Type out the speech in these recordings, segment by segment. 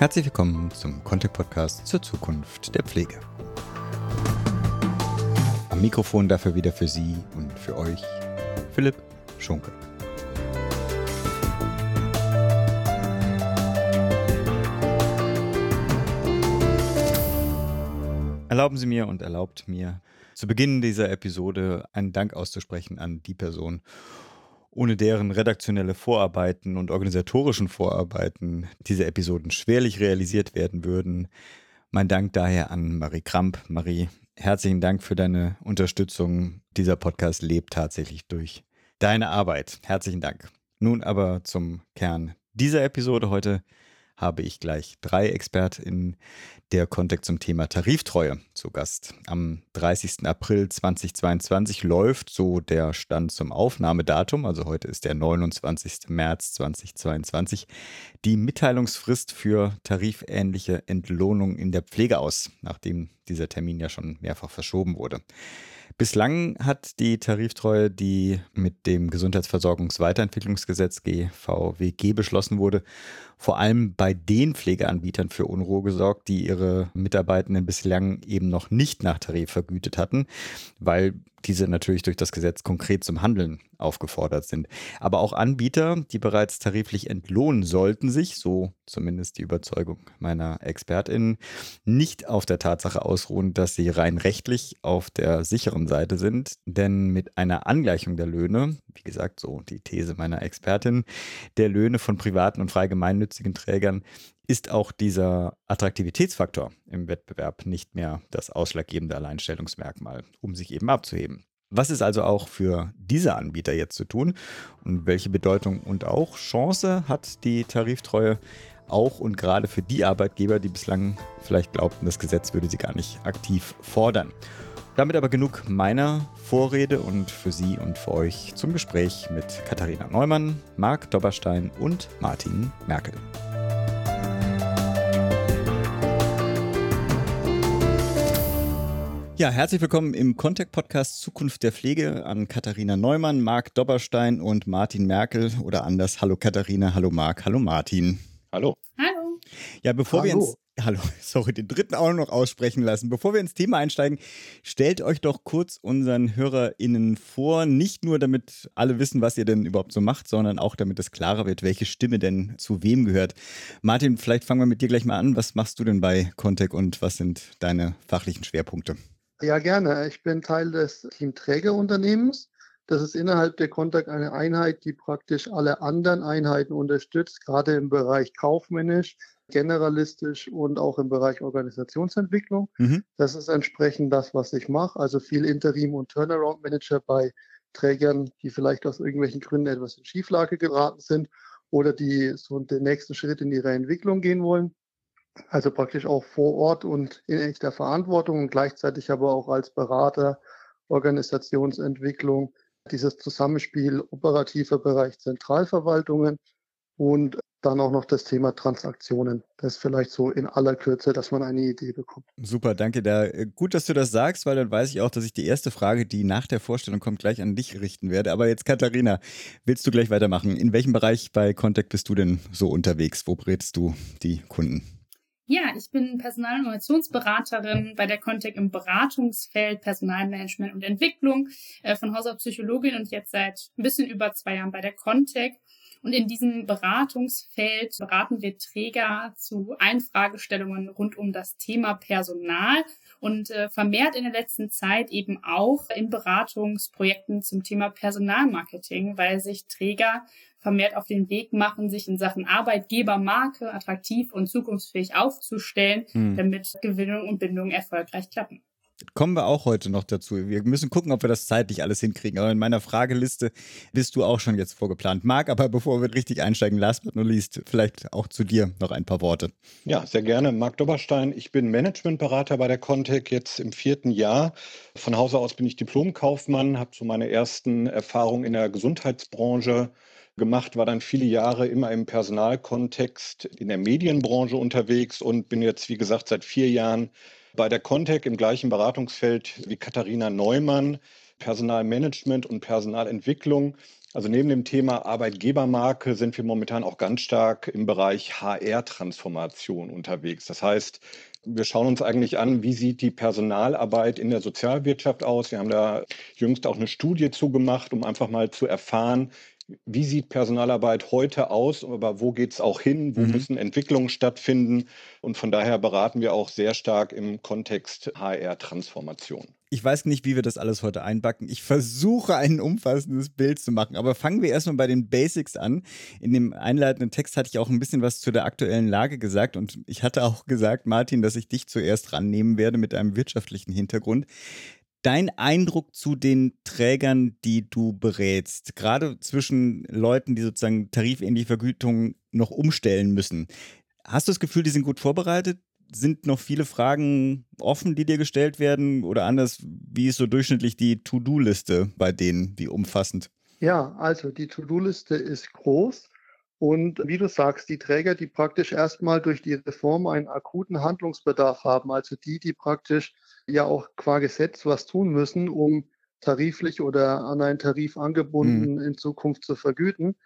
Herzlich willkommen zum Contact Podcast zur Zukunft der Pflege. Am Mikrofon dafür wieder für Sie und für euch Philipp Schunke. Erlauben Sie mir und erlaubt mir zu Beginn dieser Episode einen Dank auszusprechen an die Person, ohne deren redaktionelle Vorarbeiten und organisatorischen Vorarbeiten diese Episoden schwerlich realisiert werden würden. Mein Dank daher an Marie Kramp. Marie, herzlichen Dank für deine Unterstützung. Dieser Podcast lebt tatsächlich durch deine Arbeit. Herzlichen Dank. Nun aber zum Kern dieser Episode heute habe ich gleich drei ExpertInnen der Kontext zum Thema Tariftreue zu Gast. Am 30. April 2022 läuft so der Stand zum Aufnahmedatum, also heute ist der 29. März 2022, die Mitteilungsfrist für tarifähnliche Entlohnung in der Pflege aus, nachdem dieser Termin ja schon mehrfach verschoben wurde. Bislang hat die Tariftreue, die mit dem Gesundheitsversorgungsweiterentwicklungsgesetz GVWG beschlossen wurde, vor allem bei den Pflegeanbietern für Unruhe gesorgt, die ihre Mitarbeitenden bislang eben noch nicht nach Tarif vergütet hatten, weil diese natürlich durch das Gesetz konkret zum Handeln aufgefordert sind. Aber auch Anbieter, die bereits tariflich entlohnen sollten sich, so zumindest die Überzeugung meiner ExpertInnen, nicht auf der Tatsache ausruhen, dass sie rein rechtlich auf der sicheren Seite sind. Denn mit einer Angleichung der Löhne, wie gesagt, so die These meiner Expertin, der Löhne von privaten und frei gemeinnützigen Trägern ist auch dieser Attraktivitätsfaktor im Wettbewerb nicht mehr das ausschlaggebende Alleinstellungsmerkmal, um sich eben abzuheben. Was ist also auch für diese Anbieter jetzt zu tun und welche Bedeutung und auch Chance hat die Tariftreue auch und gerade für die Arbeitgeber, die bislang vielleicht glaubten, das Gesetz würde sie gar nicht aktiv fordern? Damit aber genug meiner Vorrede und für Sie und für euch zum Gespräch mit Katharina Neumann, Marc Dobberstein und Martin Merkel. Ja, herzlich willkommen im Contact Podcast Zukunft der Pflege an Katharina Neumann, Marc Dobberstein und Martin Merkel oder anders. Hallo Katharina, hallo Marc, hallo Martin. Hallo. Hallo. Ja, bevor hallo. wir ins Hallo, sorry, den dritten auch noch aussprechen lassen. Bevor wir ins Thema einsteigen, stellt euch doch kurz unseren HörerInnen vor. Nicht nur, damit alle wissen, was ihr denn überhaupt so macht, sondern auch, damit es klarer wird, welche Stimme denn zu wem gehört. Martin, vielleicht fangen wir mit dir gleich mal an. Was machst du denn bei Contec und was sind deine fachlichen Schwerpunkte? Ja, gerne. Ich bin Teil des Teamträgerunternehmens. Das ist innerhalb der Kontakt eine Einheit, die praktisch alle anderen Einheiten unterstützt, gerade im Bereich kaufmännisch, generalistisch und auch im Bereich Organisationsentwicklung. Mhm. Das ist entsprechend das, was ich mache. Also viel Interim und Turnaround Manager bei Trägern, die vielleicht aus irgendwelchen Gründen etwas in Schieflage geraten sind oder die so den nächsten Schritt in ihrer Entwicklung gehen wollen. Also praktisch auch vor Ort und in echter Verantwortung und gleichzeitig aber auch als Berater, Organisationsentwicklung, dieses Zusammenspiel operativer Bereich Zentralverwaltungen und dann auch noch das Thema Transaktionen. Das ist vielleicht so in aller Kürze, dass man eine Idee bekommt. Super, danke. Da, äh, gut, dass du das sagst, weil dann weiß ich auch, dass ich die erste Frage, die nach der Vorstellung kommt, gleich an dich richten werde. Aber jetzt, Katharina, willst du gleich weitermachen? In welchem Bereich bei Contact bist du denn so unterwegs? Wo berätst du die Kunden? Ja, ich bin Personal- und Innovationsberaterin bei der Contec im Beratungsfeld Personalmanagement und Entwicklung, äh, von Haus aus Psychologin und jetzt seit ein bisschen über zwei Jahren bei der Contec. Und in diesem Beratungsfeld beraten wir Träger zu allen Fragestellungen rund um das Thema Personal und äh, vermehrt in der letzten Zeit eben auch in Beratungsprojekten zum Thema Personalmarketing, weil sich Träger vermehrt auf den Weg machen, sich in Sachen Arbeitgebermarke attraktiv und zukunftsfähig aufzustellen, hm. damit Gewinnung und Bindung erfolgreich klappen. Kommen wir auch heute noch dazu. Wir müssen gucken, ob wir das zeitlich alles hinkriegen. Aber in meiner Frageliste bist du auch schon jetzt vorgeplant. Marc, aber bevor wir richtig einsteigen, last but not least, vielleicht auch zu dir noch ein paar Worte. Ja, sehr gerne. Marc Dobberstein. Ich bin Managementberater bei der Contec jetzt im vierten Jahr. Von Hause aus bin ich Diplomkaufmann, habe so meine ersten Erfahrungen in der Gesundheitsbranche gemacht, war dann viele Jahre immer im Personalkontext in der Medienbranche unterwegs und bin jetzt, wie gesagt, seit vier Jahren bei der Contec im gleichen Beratungsfeld wie Katharina Neumann. Personalmanagement und Personalentwicklung. Also neben dem Thema Arbeitgebermarke sind wir momentan auch ganz stark im Bereich HR-Transformation unterwegs. Das heißt, wir schauen uns eigentlich an, wie sieht die Personalarbeit in der Sozialwirtschaft aus. Wir haben da jüngst auch eine Studie zugemacht, um einfach mal zu erfahren, wie sieht Personalarbeit heute aus, aber wo geht es auch hin, wo mhm. müssen Entwicklungen stattfinden. Und von daher beraten wir auch sehr stark im Kontext HR-Transformation. Ich weiß nicht, wie wir das alles heute einbacken. Ich versuche ein umfassendes Bild zu machen, aber fangen wir erstmal bei den Basics an. In dem einleitenden Text hatte ich auch ein bisschen was zu der aktuellen Lage gesagt und ich hatte auch gesagt, Martin, dass ich dich zuerst rannehmen werde mit einem wirtschaftlichen Hintergrund dein Eindruck zu den Trägern, die du berätst, gerade zwischen Leuten, die sozusagen tarifähnliche Vergütungen noch umstellen müssen. Hast du das Gefühl, die sind gut vorbereitet? Sind noch viele Fragen offen, die dir gestellt werden? Oder anders, wie ist so durchschnittlich die To-Do-Liste bei denen? Wie umfassend? Ja, also die To-Do-Liste ist groß. Und wie du sagst, die Träger, die praktisch erstmal durch die Reform einen akuten Handlungsbedarf haben, also die, die praktisch ja auch qua Gesetz was tun müssen, um tariflich oder an einen Tarif angebunden mhm. in Zukunft zu vergüten,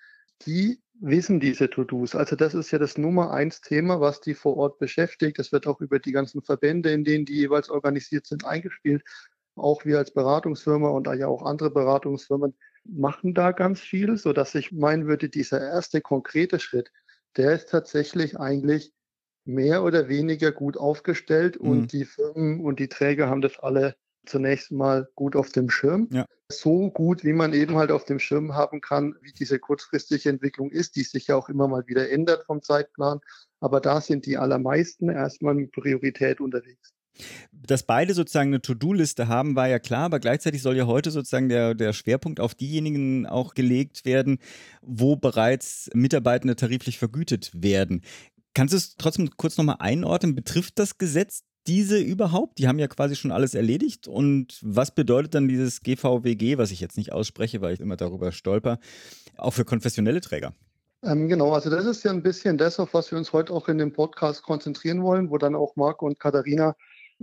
die wissen diese To-Dos. Also das ist ja das Nummer eins Thema, was die vor Ort beschäftigt. Das wird auch über die ganzen Verbände, in denen die jeweils organisiert sind, eingespielt. Auch wir als Beratungsfirma und ja auch andere Beratungsfirmen machen da ganz viel, so dass ich meinen würde, dieser erste konkrete Schritt, der ist tatsächlich eigentlich mehr oder weniger gut aufgestellt mhm. und die Firmen und die Träger haben das alle zunächst mal gut auf dem Schirm. Ja. So gut, wie man eben halt auf dem Schirm haben kann, wie diese kurzfristige Entwicklung ist, die sich ja auch immer mal wieder ändert vom Zeitplan. Aber da sind die allermeisten erstmal mit Priorität unterwegs. Dass beide sozusagen eine To-Do-Liste haben, war ja klar, aber gleichzeitig soll ja heute sozusagen der, der Schwerpunkt auf diejenigen auch gelegt werden, wo bereits Mitarbeitende tariflich vergütet werden. Kannst du es trotzdem kurz nochmal einordnen? Betrifft das Gesetz diese überhaupt? Die haben ja quasi schon alles erledigt. Und was bedeutet dann dieses GVWG, was ich jetzt nicht ausspreche, weil ich immer darüber stolper, auch für konfessionelle Träger? Ähm, genau, also das ist ja ein bisschen das, auf was wir uns heute auch in dem Podcast konzentrieren wollen, wo dann auch Marco und Katharina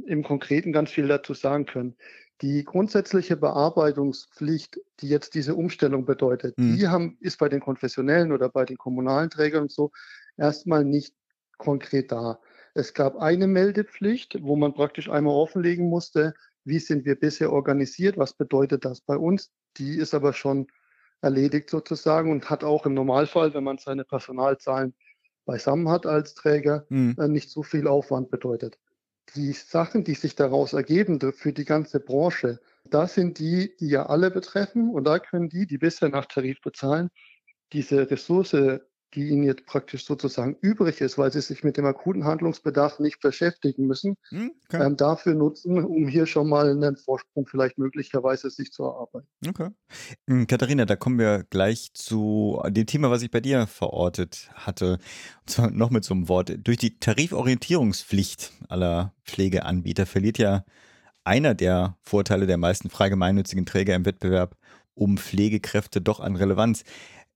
im Konkreten ganz viel dazu sagen können. Die grundsätzliche Bearbeitungspflicht, die jetzt diese Umstellung bedeutet, mhm. die haben, ist bei den konfessionellen oder bei den kommunalen Trägern und so erstmal nicht konkret da. Es gab eine Meldepflicht, wo man praktisch einmal offenlegen musste, wie sind wir bisher organisiert, was bedeutet das bei uns. Die ist aber schon erledigt sozusagen und hat auch im Normalfall, wenn man seine Personalzahlen beisammen hat als Träger, mhm. nicht so viel Aufwand bedeutet. Die Sachen, die sich daraus ergeben für die ganze Branche, das sind die, die ja alle betreffen und da können die, die bisher nach Tarif bezahlen, diese Ressource die ihnen jetzt praktisch sozusagen übrig ist, weil sie sich mit dem akuten Handlungsbedarf nicht beschäftigen müssen, hm, okay. ähm, dafür nutzen, um hier schon mal einen Vorsprung vielleicht möglicherweise sich zu erarbeiten. Okay. Hm, Katharina, da kommen wir gleich zu dem Thema, was ich bei dir verortet hatte. Und zwar noch mit so einem Wort. Durch die Tariforientierungspflicht aller Pflegeanbieter verliert ja einer der Vorteile der meisten frei gemeinnützigen Träger im Wettbewerb um Pflegekräfte doch an Relevanz.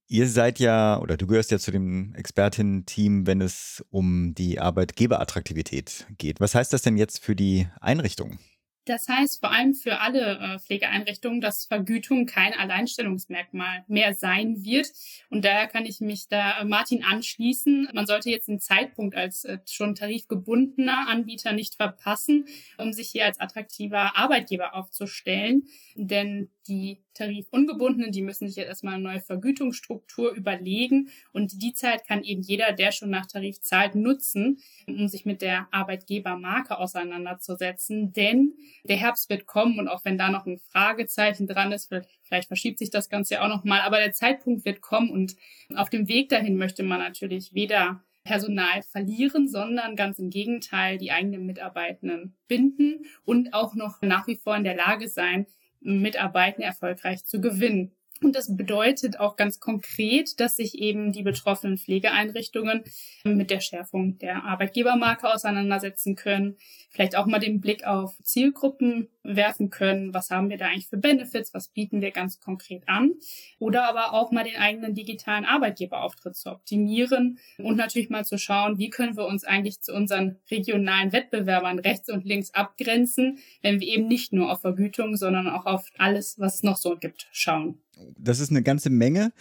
Ihr seid ja, oder du gehörst ja zu dem Expertinnen-Team, wenn es um die Arbeitgeberattraktivität geht. Was heißt das denn jetzt für die Einrichtung? Das heißt vor allem für alle äh, Pflegeeinrichtungen, dass Vergütung kein Alleinstellungsmerkmal mehr sein wird. Und daher kann ich mich da äh, Martin anschließen. Man sollte jetzt den Zeitpunkt als äh, schon tarifgebundener Anbieter nicht verpassen, um sich hier als attraktiver Arbeitgeber aufzustellen. Denn die Tarifungebundenen, die müssen sich jetzt erstmal eine neue Vergütungsstruktur überlegen. Und die Zeit kann eben jeder, der schon nach Tarif zahlt, nutzen, um sich mit der Arbeitgebermarke auseinanderzusetzen. Denn der Herbst wird kommen und auch wenn da noch ein Fragezeichen dran ist, vielleicht verschiebt sich das Ganze ja auch nochmal, aber der Zeitpunkt wird kommen und auf dem Weg dahin möchte man natürlich weder Personal verlieren, sondern ganz im Gegenteil die eigenen Mitarbeitenden binden und auch noch nach wie vor in der Lage sein, Mitarbeitende erfolgreich zu gewinnen. Und das bedeutet auch ganz konkret, dass sich eben die betroffenen Pflegeeinrichtungen mit der Schärfung der Arbeitgebermarke auseinandersetzen können, vielleicht auch mal den Blick auf Zielgruppen werfen können, was haben wir da eigentlich für Benefits, was bieten wir ganz konkret an, oder aber auch mal den eigenen digitalen Arbeitgeberauftritt zu optimieren und natürlich mal zu schauen, wie können wir uns eigentlich zu unseren regionalen Wettbewerbern rechts und links abgrenzen, wenn wir eben nicht nur auf Vergütung, sondern auch auf alles, was es noch so gibt, schauen. Das ist eine ganze Menge.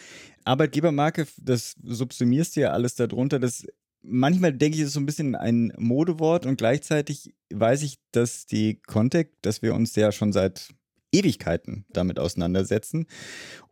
Arbeitgebermarke, das subsumierst du ja alles darunter. Das manchmal denke ich, es ist so ein bisschen ein Modewort und gleichzeitig weiß ich, dass die Contact, dass wir uns ja schon seit Ewigkeiten damit auseinandersetzen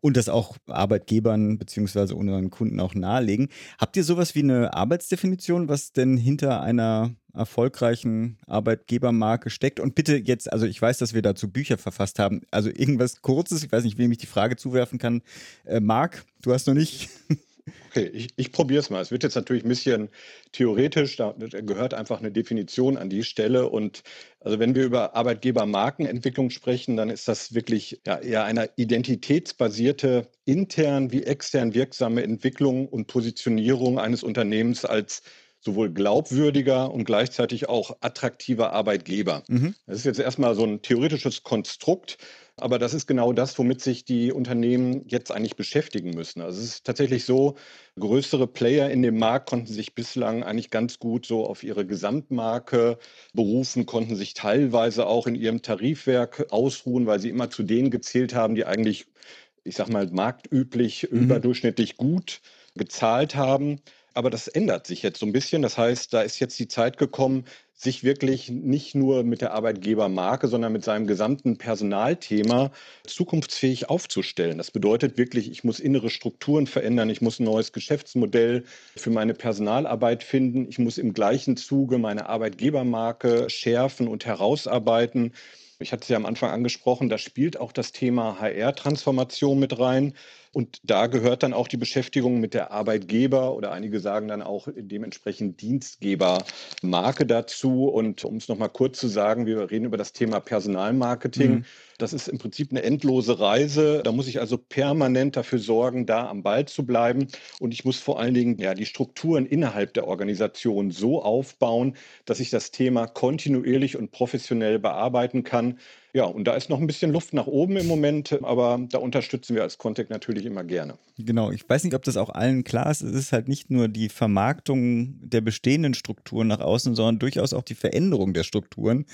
und das auch Arbeitgebern bzw. unseren Kunden auch nahelegen. Habt ihr sowas wie eine Arbeitsdefinition, was denn hinter einer erfolgreichen Arbeitgebermarke steckt? Und bitte jetzt, also ich weiß, dass wir dazu Bücher verfasst haben, also irgendwas Kurzes, ich weiß nicht, wem ich die Frage zuwerfen kann. Äh, Marc, du hast noch nicht. Okay, ich, ich probiere es mal. Es wird jetzt natürlich ein bisschen theoretisch, da gehört einfach eine Definition an die Stelle. Und also wenn wir über Arbeitgebermarkenentwicklung sprechen, dann ist das wirklich ja, eher eine identitätsbasierte, intern wie extern wirksame Entwicklung und Positionierung eines Unternehmens als sowohl glaubwürdiger und gleichzeitig auch attraktiver Arbeitgeber. Mhm. Das ist jetzt erstmal so ein theoretisches Konstrukt, aber das ist genau das, womit sich die Unternehmen jetzt eigentlich beschäftigen müssen. Also es ist tatsächlich so, größere Player in dem Markt konnten sich bislang eigentlich ganz gut so auf ihre Gesamtmarke berufen, konnten sich teilweise auch in ihrem Tarifwerk ausruhen, weil sie immer zu denen gezählt haben, die eigentlich, ich sag mal, marktüblich mhm. überdurchschnittlich gut gezahlt haben. Aber das ändert sich jetzt so ein bisschen. Das heißt, da ist jetzt die Zeit gekommen, sich wirklich nicht nur mit der Arbeitgebermarke, sondern mit seinem gesamten Personalthema zukunftsfähig aufzustellen. Das bedeutet wirklich, ich muss innere Strukturen verändern, ich muss ein neues Geschäftsmodell für meine Personalarbeit finden, ich muss im gleichen Zuge meine Arbeitgebermarke schärfen und herausarbeiten. Ich hatte es ja am Anfang angesprochen, da spielt auch das Thema HR-Transformation mit rein. Und da gehört dann auch die Beschäftigung mit der Arbeitgeber oder einige sagen dann auch dementsprechend Dienstgebermarke dazu. Und um es nochmal kurz zu sagen, wir reden über das Thema Personalmarketing. Mhm. Das ist im Prinzip eine endlose Reise. Da muss ich also permanent dafür sorgen, da am Ball zu bleiben. Und ich muss vor allen Dingen ja, die Strukturen innerhalb der Organisation so aufbauen, dass ich das Thema kontinuierlich und professionell bearbeiten kann. Ja, und da ist noch ein bisschen Luft nach oben im Moment, aber da unterstützen wir als Contact natürlich immer gerne. Genau, ich weiß nicht, ob das auch allen klar ist. Es ist halt nicht nur die Vermarktung der bestehenden Strukturen nach außen, sondern durchaus auch die Veränderung der Strukturen.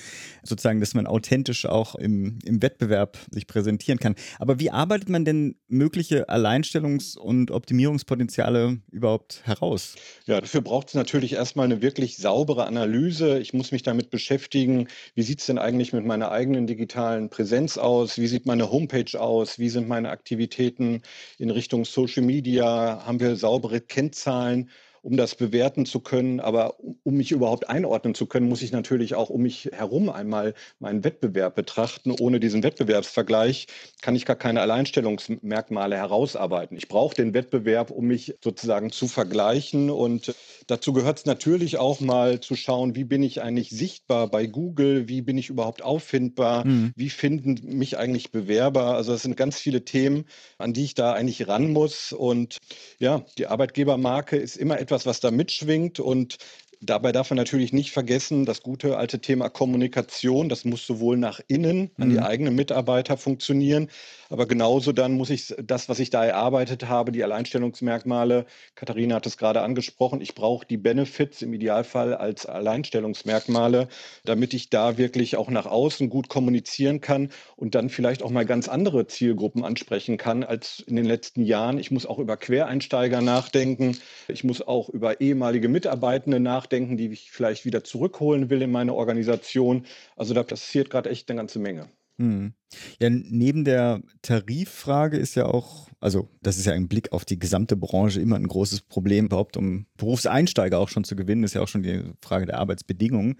Sozusagen, dass man authentisch auch im, im Wettbewerb sich präsentieren kann. Aber wie arbeitet man denn mögliche Alleinstellungs- und Optimierungspotenziale überhaupt heraus? Ja, dafür braucht es natürlich erstmal eine wirklich saubere Analyse. Ich muss mich damit beschäftigen, wie sieht es denn eigentlich mit meiner eigenen digitalen digitalen Präsenz aus? Wie sieht meine Homepage aus? Wie sind meine Aktivitäten in Richtung Social Media? Haben wir saubere Kennzahlen? Um das bewerten zu können. Aber um mich überhaupt einordnen zu können, muss ich natürlich auch um mich herum einmal meinen Wettbewerb betrachten. Ohne diesen Wettbewerbsvergleich kann ich gar keine Alleinstellungsmerkmale herausarbeiten. Ich brauche den Wettbewerb, um mich sozusagen zu vergleichen. Und dazu gehört es natürlich auch mal zu schauen, wie bin ich eigentlich sichtbar bei Google? Wie bin ich überhaupt auffindbar? Mhm. Wie finden mich eigentlich Bewerber? Also es sind ganz viele Themen, an die ich da eigentlich ran muss. Und ja, die Arbeitgebermarke ist immer etwas, etwas, was da mitschwingt und Dabei darf man natürlich nicht vergessen, das gute alte Thema Kommunikation, das muss sowohl nach innen an die mhm. eigenen Mitarbeiter funktionieren, aber genauso dann muss ich das, was ich da erarbeitet habe, die Alleinstellungsmerkmale, Katharina hat es gerade angesprochen, ich brauche die Benefits im Idealfall als Alleinstellungsmerkmale, damit ich da wirklich auch nach außen gut kommunizieren kann und dann vielleicht auch mal ganz andere Zielgruppen ansprechen kann als in den letzten Jahren. Ich muss auch über Quereinsteiger nachdenken, ich muss auch über ehemalige Mitarbeitende nachdenken nachdenken, die ich vielleicht wieder zurückholen will in meine Organisation. Also da passiert gerade echt eine ganze Menge. Hm. Ja, neben der Tariffrage ist ja auch, also das ist ja ein Blick auf die gesamte Branche immer ein großes Problem, überhaupt um Berufseinsteiger auch schon zu gewinnen, ist ja auch schon die Frage der Arbeitsbedingungen.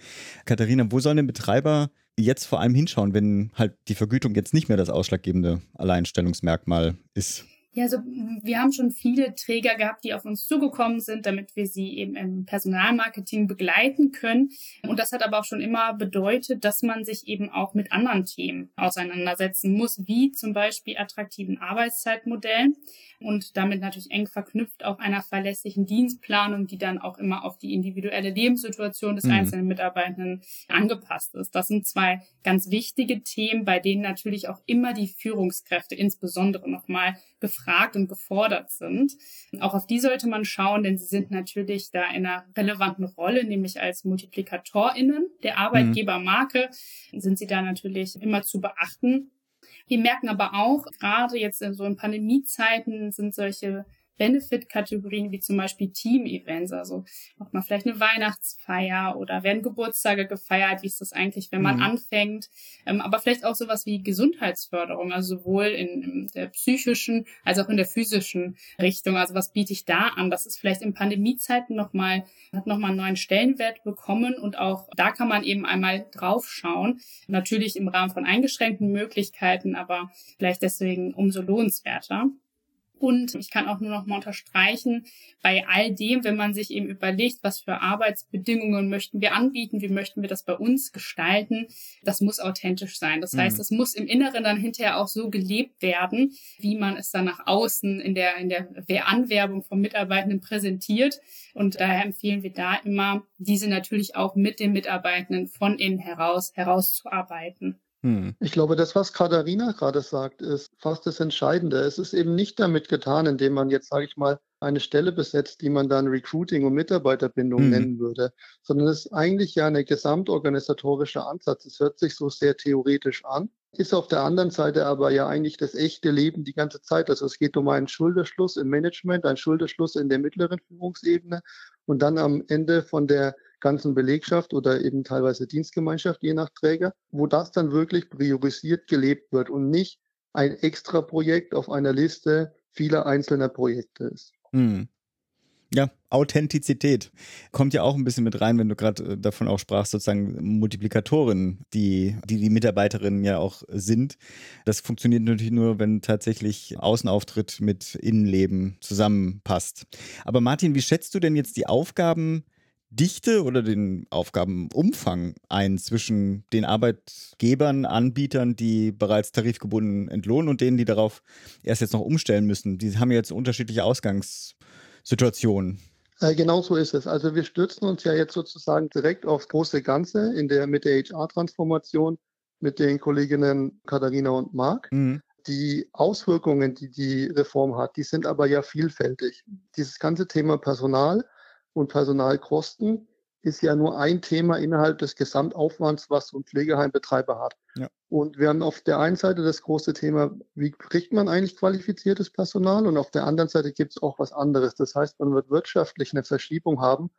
Katharina, wo sollen denn Betreiber jetzt vor allem hinschauen, wenn halt die Vergütung jetzt nicht mehr das ausschlaggebende Alleinstellungsmerkmal ist? Ja, also wir haben schon viele Träger gehabt, die auf uns zugekommen sind, damit wir sie eben im Personalmarketing begleiten können. Und das hat aber auch schon immer bedeutet, dass man sich eben auch mit anderen Themen auseinandersetzen muss, wie zum Beispiel attraktiven Arbeitszeitmodellen und damit natürlich eng verknüpft auch einer verlässlichen Dienstplanung, die dann auch immer auf die individuelle Lebenssituation des mhm. einzelnen Mitarbeitenden angepasst ist. Das sind zwei ganz wichtige Themen, bei denen natürlich auch immer die Führungskräfte insbesondere nochmal gefragt und gefordert sind. Auch auf die sollte man schauen, denn sie sind natürlich da in einer relevanten Rolle, nämlich als MultiplikatorInnen der mhm. Arbeitgebermarke sind sie da natürlich immer zu beachten. Wir merken aber auch, gerade jetzt in so in Pandemiezeiten sind solche Benefit-Kategorien wie zum Beispiel Team-Events. Also macht man vielleicht eine Weihnachtsfeier oder werden Geburtstage gefeiert. Wie ist das eigentlich, wenn man mhm. anfängt? Ähm, aber vielleicht auch sowas wie Gesundheitsförderung, also sowohl in, in, der psychischen als auch in der physischen Richtung. Also was biete ich da an? Das ist vielleicht in Pandemiezeiten nochmal, hat nochmal einen neuen Stellenwert bekommen und auch da kann man eben einmal drauf schauen. Natürlich im Rahmen von eingeschränkten Möglichkeiten, aber vielleicht deswegen umso lohnenswerter. Und ich kann auch nur noch mal unterstreichen, bei all dem, wenn man sich eben überlegt, was für Arbeitsbedingungen möchten wir anbieten, wie möchten wir das bei uns gestalten, das muss authentisch sein. Das mhm. heißt, es muss im Inneren dann hinterher auch so gelebt werden, wie man es dann nach außen in der, in der Anwerbung von Mitarbeitenden präsentiert. Und daher empfehlen wir da immer, diese natürlich auch mit den Mitarbeitenden von innen heraus herauszuarbeiten. Hm. Ich glaube, das, was Katharina gerade sagt, ist fast das Entscheidende. Es ist eben nicht damit getan, indem man jetzt, sage ich mal, eine Stelle besetzt, die man dann Recruiting und Mitarbeiterbindung hm. nennen würde, sondern es ist eigentlich ja eine gesamtorganisatorische Ansatz. Es hört sich so sehr theoretisch an, ist auf der anderen Seite aber ja eigentlich das echte Leben die ganze Zeit. Also es geht um einen Schulterschluss im Management, einen Schulterschluss in der mittleren Führungsebene und dann am Ende von der ganzen Belegschaft oder eben teilweise Dienstgemeinschaft, je nach Träger, wo das dann wirklich priorisiert gelebt wird und nicht ein extra Projekt auf einer Liste vieler einzelner Projekte ist. Hm. Ja, Authentizität kommt ja auch ein bisschen mit rein, wenn du gerade äh, davon auch sprachst, sozusagen Multiplikatoren, die, die die Mitarbeiterinnen ja auch sind. Das funktioniert natürlich nur, wenn tatsächlich Außenauftritt mit Innenleben zusammenpasst. Aber Martin, wie schätzt du denn jetzt die Aufgaben Dichte oder den Aufgabenumfang ein zwischen den Arbeitgebern, Anbietern, die bereits tarifgebunden entlohnen und denen, die darauf erst jetzt noch umstellen müssen? Die haben jetzt unterschiedliche Ausgangssituationen. Äh, genau so ist es. Also wir stürzen uns ja jetzt sozusagen direkt aufs große Ganze in der, mit der HR-Transformation mit den Kolleginnen Katharina und Marc. Mhm. Die Auswirkungen, die die Reform hat, die sind aber ja vielfältig. Dieses ganze Thema Personal und Personalkosten ist ja nur ein Thema innerhalb des Gesamtaufwands, was so ein Pflegeheimbetreiber hat. Ja. Und wir haben auf der einen Seite das große Thema, wie kriegt man eigentlich qualifiziertes Personal? Und auf der anderen Seite gibt es auch was anderes. Das heißt, man wird wirtschaftlich eine Verschiebung haben,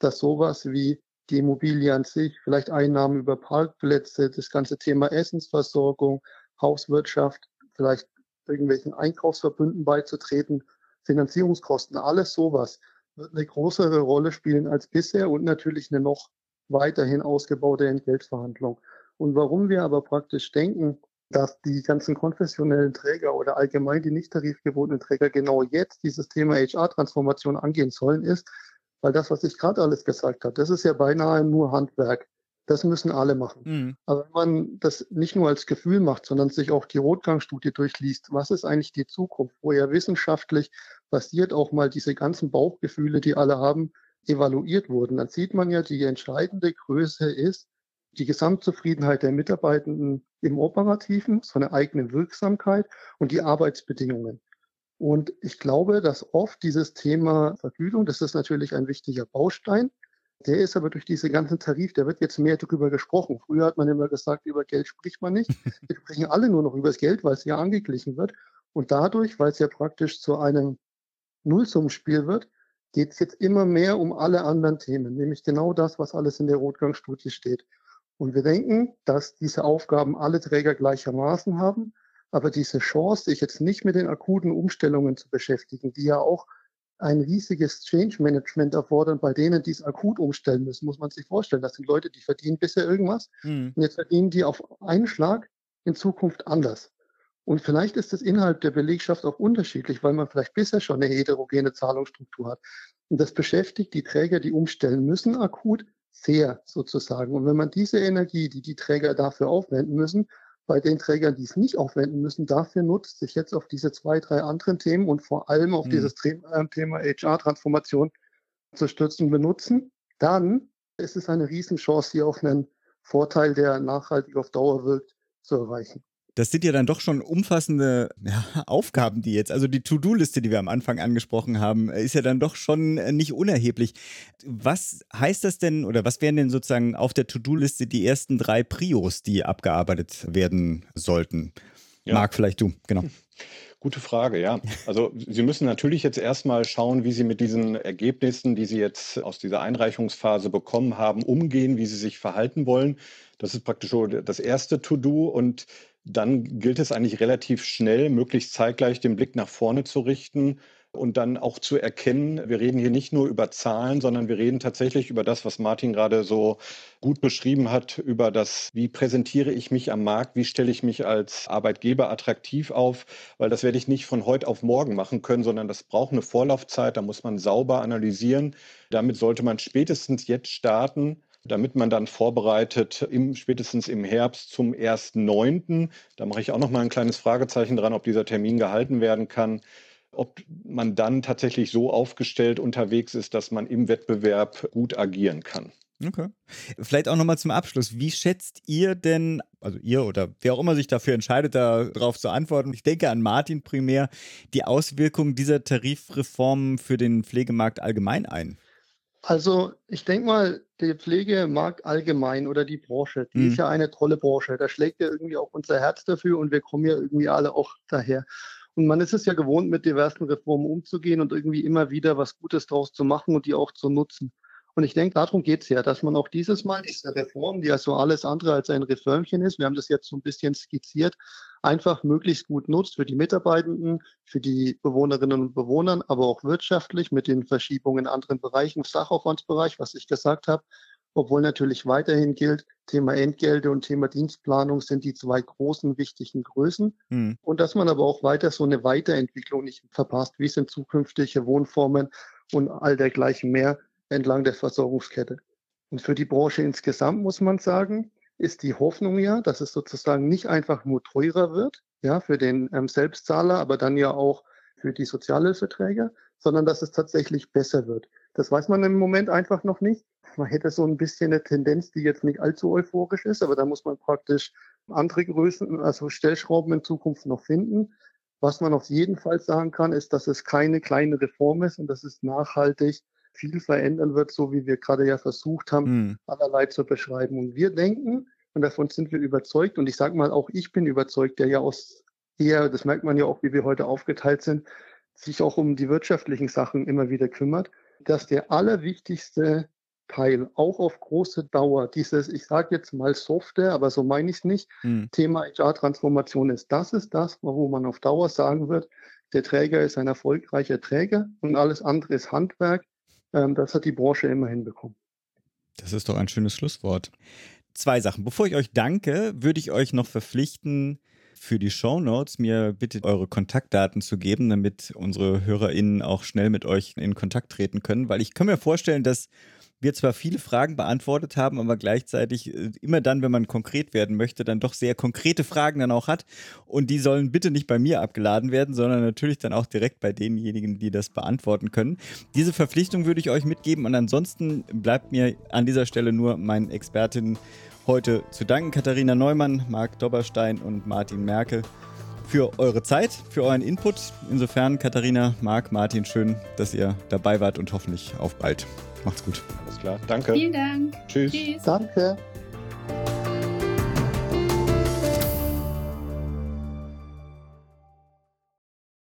dass sowas wie die Immobilie an sich, vielleicht Einnahmen über Parkplätze, das ganze Thema Essensversorgung, Hauswirtschaft, vielleicht irgendwelchen Einkaufsverbünden beizutreten, Finanzierungskosten, alles sowas wird eine größere Rolle spielen als bisher und natürlich eine noch weiterhin ausgebaute Entgeltverhandlung. Und warum wir aber praktisch denken, dass die ganzen konfessionellen Träger oder allgemein die nicht tarifgebundenen Träger genau jetzt dieses Thema HR-Transformation angehen sollen, ist, weil das, was ich gerade alles gesagt habe, das ist ja beinahe nur Handwerk. Das müssen alle machen. Mhm. Aber wenn man das nicht nur als Gefühl macht, sondern sich auch die Rotgangstudie durchliest, was ist eigentlich die Zukunft, wo ja wissenschaftlich basiert auch mal diese ganzen Bauchgefühle, die alle haben, evaluiert wurden, dann sieht man ja, die entscheidende Größe ist die Gesamtzufriedenheit der Mitarbeitenden im Operativen, so eine eigene Wirksamkeit und die Arbeitsbedingungen. Und ich glaube, dass oft dieses Thema Vergütung, das ist natürlich ein wichtiger Baustein, der ist aber durch diese ganzen Tarif, der wird jetzt mehr darüber gesprochen. Früher hat man immer gesagt, über Geld spricht man nicht. Wir sprechen alle nur noch über das Geld, weil es ja angeglichen wird. Und dadurch, weil es ja praktisch zu einem Nullsummenspiel wird, geht es jetzt immer mehr um alle anderen Themen, nämlich genau das, was alles in der Rotgangstudie steht. Und wir denken, dass diese Aufgaben alle Träger gleichermaßen haben, aber diese Chance, sich jetzt nicht mit den akuten Umstellungen zu beschäftigen, die ja auch ein riesiges Change Management erfordern bei denen, die es akut umstellen müssen, muss man sich vorstellen. Das sind Leute, die verdienen bisher irgendwas mhm. und jetzt verdienen die auf einen Schlag in Zukunft anders. Und vielleicht ist es innerhalb der Belegschaft auch unterschiedlich, weil man vielleicht bisher schon eine heterogene Zahlungsstruktur hat. Und das beschäftigt die Träger, die umstellen müssen, akut sehr sozusagen. Und wenn man diese Energie, die die Träger dafür aufwenden müssen, bei den Trägern, die es nicht aufwenden müssen, dafür nutzt, sich jetzt auf diese zwei, drei anderen Themen und vor allem auf mhm. dieses äh, Thema HR-Transformation zu stützen, benutzen, dann ist es eine Riesenchance, hier auch einen Vorteil, der nachhaltig auf Dauer wirkt, zu erreichen. Das sind ja dann doch schon umfassende ja, Aufgaben, die jetzt, also die To-Do-Liste, die wir am Anfang angesprochen haben, ist ja dann doch schon äh, nicht unerheblich. Was heißt das denn oder was wären denn sozusagen auf der To-Do-Liste die ersten drei Prios, die abgearbeitet werden sollten? Ja. Marc, vielleicht du, genau. Gute Frage, ja. Also Sie müssen natürlich jetzt erstmal schauen, wie Sie mit diesen Ergebnissen, die Sie jetzt aus dieser Einreichungsphase bekommen haben, umgehen, wie Sie sich verhalten wollen. Das ist praktisch so das erste To-Do und dann gilt es eigentlich relativ schnell, möglichst zeitgleich den Blick nach vorne zu richten und dann auch zu erkennen, wir reden hier nicht nur über Zahlen, sondern wir reden tatsächlich über das, was Martin gerade so gut beschrieben hat, über das, wie präsentiere ich mich am Markt, wie stelle ich mich als Arbeitgeber attraktiv auf, weil das werde ich nicht von heute auf morgen machen können, sondern das braucht eine Vorlaufzeit, da muss man sauber analysieren. Damit sollte man spätestens jetzt starten damit man dann vorbereitet, im, spätestens im Herbst zum 1.9., da mache ich auch noch mal ein kleines Fragezeichen dran, ob dieser Termin gehalten werden kann, ob man dann tatsächlich so aufgestellt unterwegs ist, dass man im Wettbewerb gut agieren kann. Okay. Vielleicht auch nochmal zum Abschluss. Wie schätzt ihr denn, also ihr oder wer auch immer sich dafür entscheidet, darauf zu antworten, ich denke an Martin primär, die Auswirkungen dieser Tarifreform für den Pflegemarkt allgemein ein? Also ich denke mal, der Pflegemarkt allgemein oder die Branche, die mhm. ist ja eine tolle Branche. Da schlägt ja irgendwie auch unser Herz dafür und wir kommen ja irgendwie alle auch daher. Und man ist es ja gewohnt, mit diversen Reformen umzugehen und irgendwie immer wieder was Gutes draus zu machen und die auch zu nutzen. Und ich denke, darum geht es ja, dass man auch dieses Mal diese Reform, die ja so alles andere als ein Reformchen ist, wir haben das jetzt so ein bisschen skizziert, einfach möglichst gut nutzt für die Mitarbeitenden, für die Bewohnerinnen und Bewohner, aber auch wirtschaftlich mit den Verschiebungen in anderen Bereichen, Sachaufwandsbereich, was ich gesagt habe, obwohl natürlich weiterhin gilt, Thema Entgelte und Thema Dienstplanung sind die zwei großen wichtigen Größen. Mhm. Und dass man aber auch weiter so eine Weiterentwicklung nicht verpasst, wie sind zukünftige Wohnformen und all dergleichen mehr entlang der Versorgungskette. Und für die Branche insgesamt muss man sagen, ist die Hoffnung ja, dass es sozusagen nicht einfach nur teurer wird, ja, für den ähm, Selbstzahler, aber dann ja auch für die Sozialhilfeträger, sondern dass es tatsächlich besser wird. Das weiß man im Moment einfach noch nicht. Man hätte so ein bisschen eine Tendenz, die jetzt nicht allzu euphorisch ist, aber da muss man praktisch andere Größen, also Stellschrauben in Zukunft noch finden. Was man auf jeden Fall sagen kann, ist, dass es keine kleine Reform ist und dass es nachhaltig viel verändern wird, so wie wir gerade ja versucht haben, mhm. allerlei zu beschreiben. Und wir denken, und davon sind wir überzeugt, und ich sage mal, auch ich bin überzeugt, der ja aus eher, das merkt man ja auch, wie wir heute aufgeteilt sind, sich auch um die wirtschaftlichen Sachen immer wieder kümmert, dass der allerwichtigste Teil auch auf große Dauer dieses, ich sage jetzt mal Software, aber so meine ich es nicht, mhm. Thema HR-Transformation ist. Das ist das, wo man auf Dauer sagen wird, der Träger ist ein erfolgreicher Träger und alles andere ist Handwerk. Ähm, das hat die Branche immer hinbekommen. Das ist doch ein schönes Schlusswort. Zwei Sachen. Bevor ich euch danke, würde ich euch noch verpflichten, für die Show Notes mir bitte eure Kontaktdaten zu geben, damit unsere HörerInnen auch schnell mit euch in Kontakt treten können, weil ich kann mir vorstellen, dass wir zwar viele Fragen beantwortet haben, aber gleichzeitig äh, immer dann, wenn man konkret werden möchte, dann doch sehr konkrete Fragen dann auch hat. Und die sollen bitte nicht bei mir abgeladen werden, sondern natürlich dann auch direkt bei denjenigen, die das beantworten können. Diese Verpflichtung würde ich euch mitgeben und ansonsten bleibt mir an dieser Stelle nur meinen Expertinnen heute zu danken. Katharina Neumann, Marc Dobberstein und Martin Merkel für eure Zeit, für euren Input. Insofern, Katharina, Marc, Martin, schön, dass ihr dabei wart und hoffentlich auf bald. Macht's gut. Alles klar. Danke. Vielen Dank. Tschüss. Tschüss. Danke.